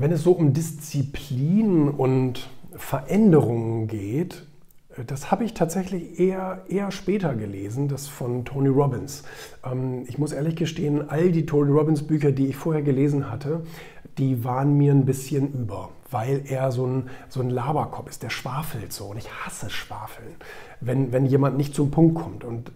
Wenn es so um Disziplin und Veränderungen geht, das habe ich tatsächlich eher, eher später gelesen, das von Tony Robbins. Ähm, ich muss ehrlich gestehen, all die Tony Robbins Bücher, die ich vorher gelesen hatte, die waren mir ein bisschen über, weil er so ein, so ein Laberkopf ist, der schwafelt so und ich hasse Schwafeln, wenn, wenn jemand nicht zum Punkt kommt. Und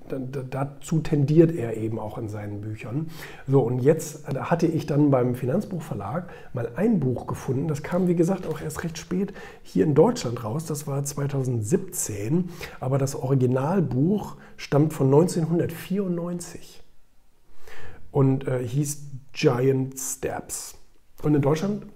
dazu tendiert er eben auch in seinen Büchern. So und jetzt hatte ich dann beim Finanzbuchverlag mal ein Buch gefunden, das kam wie gesagt auch erst recht spät hier in Deutschland raus, das war 2017, aber das Originalbuch stammt von 1994 und äh, hieß Giant Steps. Und in Deutschland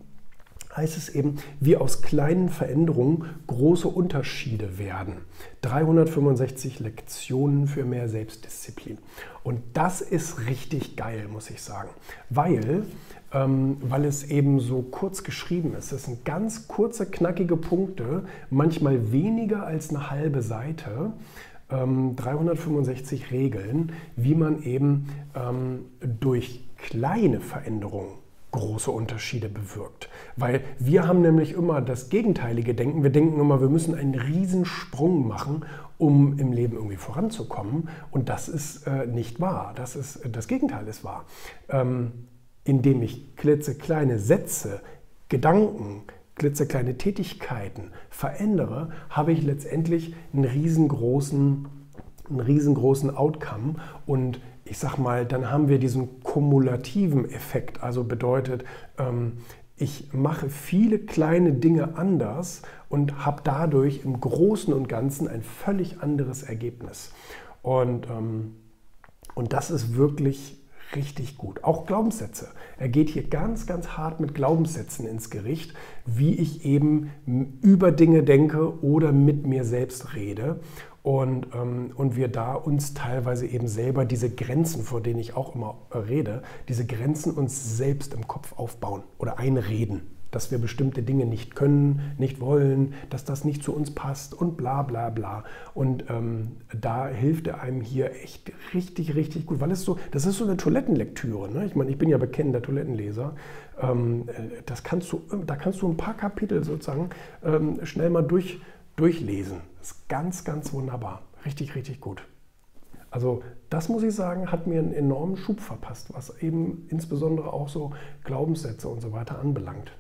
heißt es eben, wie aus kleinen Veränderungen große Unterschiede werden. 365 Lektionen für mehr Selbstdisziplin. Und das ist richtig geil, muss ich sagen, weil, ähm, weil es eben so kurz geschrieben ist. Es sind ganz kurze, knackige Punkte, manchmal weniger als eine halbe Seite. 365 ähm, Regeln, wie man eben ähm, durch kleine Veränderungen große Unterschiede bewirkt. Weil wir haben nämlich immer das gegenteilige Denken. Wir denken immer, wir müssen einen Riesensprung machen, um im Leben irgendwie voranzukommen. Und das ist äh, nicht wahr. Das, ist, das Gegenteil ist wahr. Ähm, indem ich klitzekleine Sätze, Gedanken, klitzekleine Tätigkeiten verändere, habe ich letztendlich einen riesengroßen, einen riesengroßen Outcome und ich sag mal, dann haben wir diesen kumulativen Effekt. Also bedeutet, ähm, ich mache viele kleine Dinge anders und habe dadurch im Großen und Ganzen ein völlig anderes Ergebnis. Und, ähm, und das ist wirklich richtig gut. Auch Glaubenssätze. Er geht hier ganz, ganz hart mit Glaubenssätzen ins Gericht, wie ich eben über Dinge denke oder mit mir selbst rede. Und, ähm, und wir da uns teilweise eben selber diese Grenzen, vor denen ich auch immer rede, diese Grenzen uns selbst im Kopf aufbauen oder einreden dass wir bestimmte Dinge nicht können, nicht wollen, dass das nicht zu uns passt und bla bla bla. Und ähm, da hilft er einem hier echt richtig, richtig gut, weil es so, das ist so eine Toilettenlektüre. Ne? Ich meine, ich bin ja bekennender Toilettenleser. Ähm, äh, das kannst du, da kannst du ein paar Kapitel sozusagen ähm, schnell mal durch, durchlesen. Ist ganz, ganz wunderbar. Richtig, richtig gut. Also das muss ich sagen, hat mir einen enormen Schub verpasst, was eben insbesondere auch so Glaubenssätze und so weiter anbelangt.